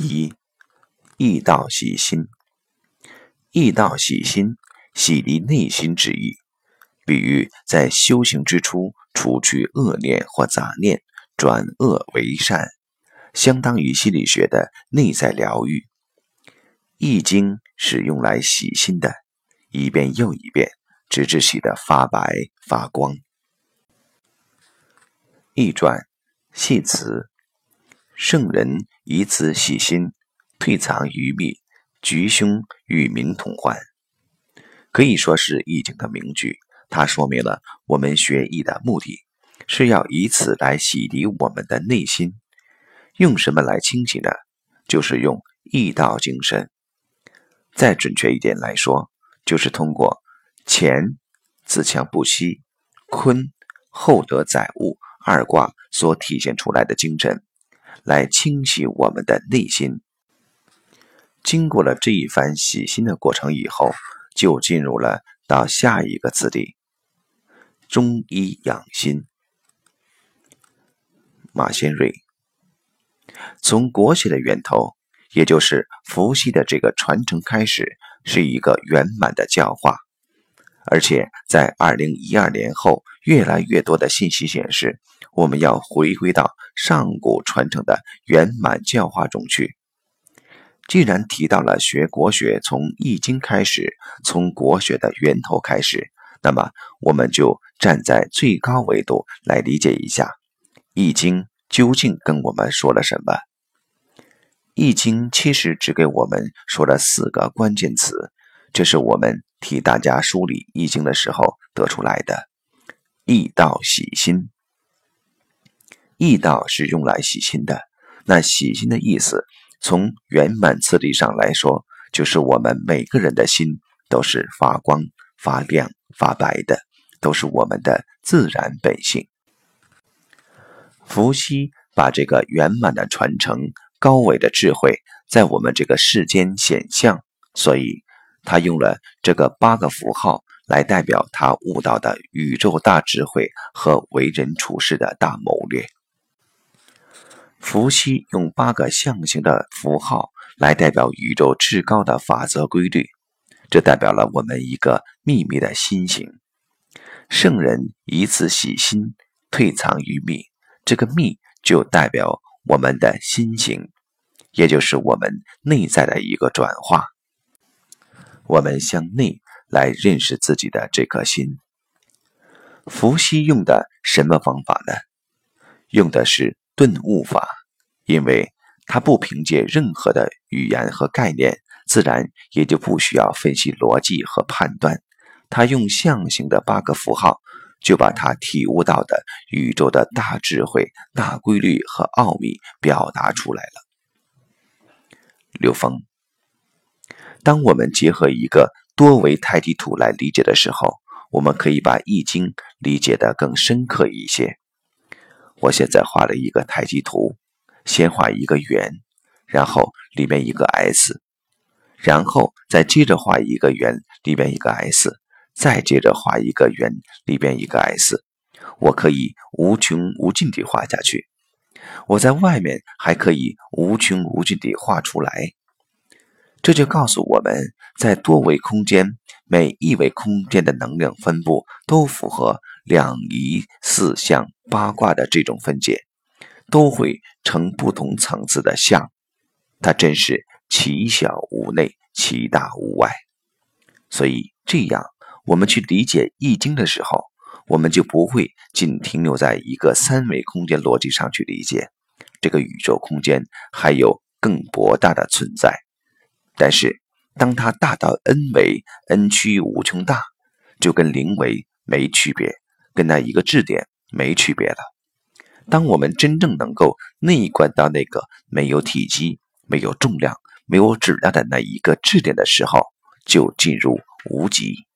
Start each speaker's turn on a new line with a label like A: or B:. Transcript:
A: 一易道洗心，易道洗心，洗涤内心之意，比喻在修行之初，除去恶念或杂念，转恶为善，相当于心理学的内在疗愈。易经是用来洗心的，一遍又一遍，直至洗得发白发光。易传系辞。圣人以此洗心，退藏于密，局凶与民同欢。可以说是易经的名句。它说明了我们学易的目的，是要以此来洗涤我们的内心。用什么来清洗呢？就是用易道精神。再准确一点来说，就是通过乾自强不息，坤厚德载物二卦所体现出来的精神。来清洗我们的内心。经过了这一番洗心的过程以后，就进入了到下一个字地——中医养心。马先瑞从国学的源头，也就是伏羲的这个传承开始，是一个圆满的教化。而且在二零一二年后，越来越多的信息显示，我们要回归到上古传承的圆满教化中去。既然提到了学国学从《易经》开始，从国学的源头开始，那么我们就站在最高维度来理解一下《易经》究竟跟我们说了什么。《易经》其实只给我们说了四个关键词，这是我们。替大家梳理《易经》的时候得出来的“易道喜心”，易道是用来洗心的。那洗心的意思，从圆满次第上来说，就是我们每个人的心都是发光、发亮、发白的，都是我们的自然本性。伏羲把这个圆满的传承、高伟的智慧在我们这个世间显象，所以。他用了这个八个符号来代表他悟到的宇宙大智慧和为人处事的大谋略。伏羲用八个象形的符号来代表宇宙至高的法则规律，这代表了我们一个秘密的心形。圣人以此洗心，退藏于密，这个密就代表我们的心形，也就是我们内在的一个转化。我们向内来认识自己的这颗心。伏羲用的什么方法呢？用的是顿悟法，因为他不凭借任何的语言和概念，自然也就不需要分析逻辑和判断。他用象形的八个符号，就把他体悟到的宇宙的大智慧、大规律和奥秘表达出来了。刘峰。当我们结合一个多维太极图来理解的时候，我们可以把《易经》理解的更深刻一些。我现在画了一个太极图，先画一个圆，然后里面一个 S，然后再接着画一个圆，里边一个 S，再接着画一个圆，里边一个 S。我可以无穷无尽地画下去，我在外面还可以无穷无尽地画出来。这就告诉我们在多维空间，每一维空间的能量分布都符合两仪四象八卦的这种分解，都会成不同层次的象。它真是其小无内，其大无外。所以这样，我们去理解《易经》的时候，我们就不会仅停留在一个三维空间逻辑上去理解，这个宇宙空间还有更博大的存在。但是，当它大到 n 维，n 趋无穷大，就跟零维没区别，跟那一个质点没区别的。当我们真正能够内观到那个没有体积、没有重量、没有质量的那一个质点的时候，就进入无极。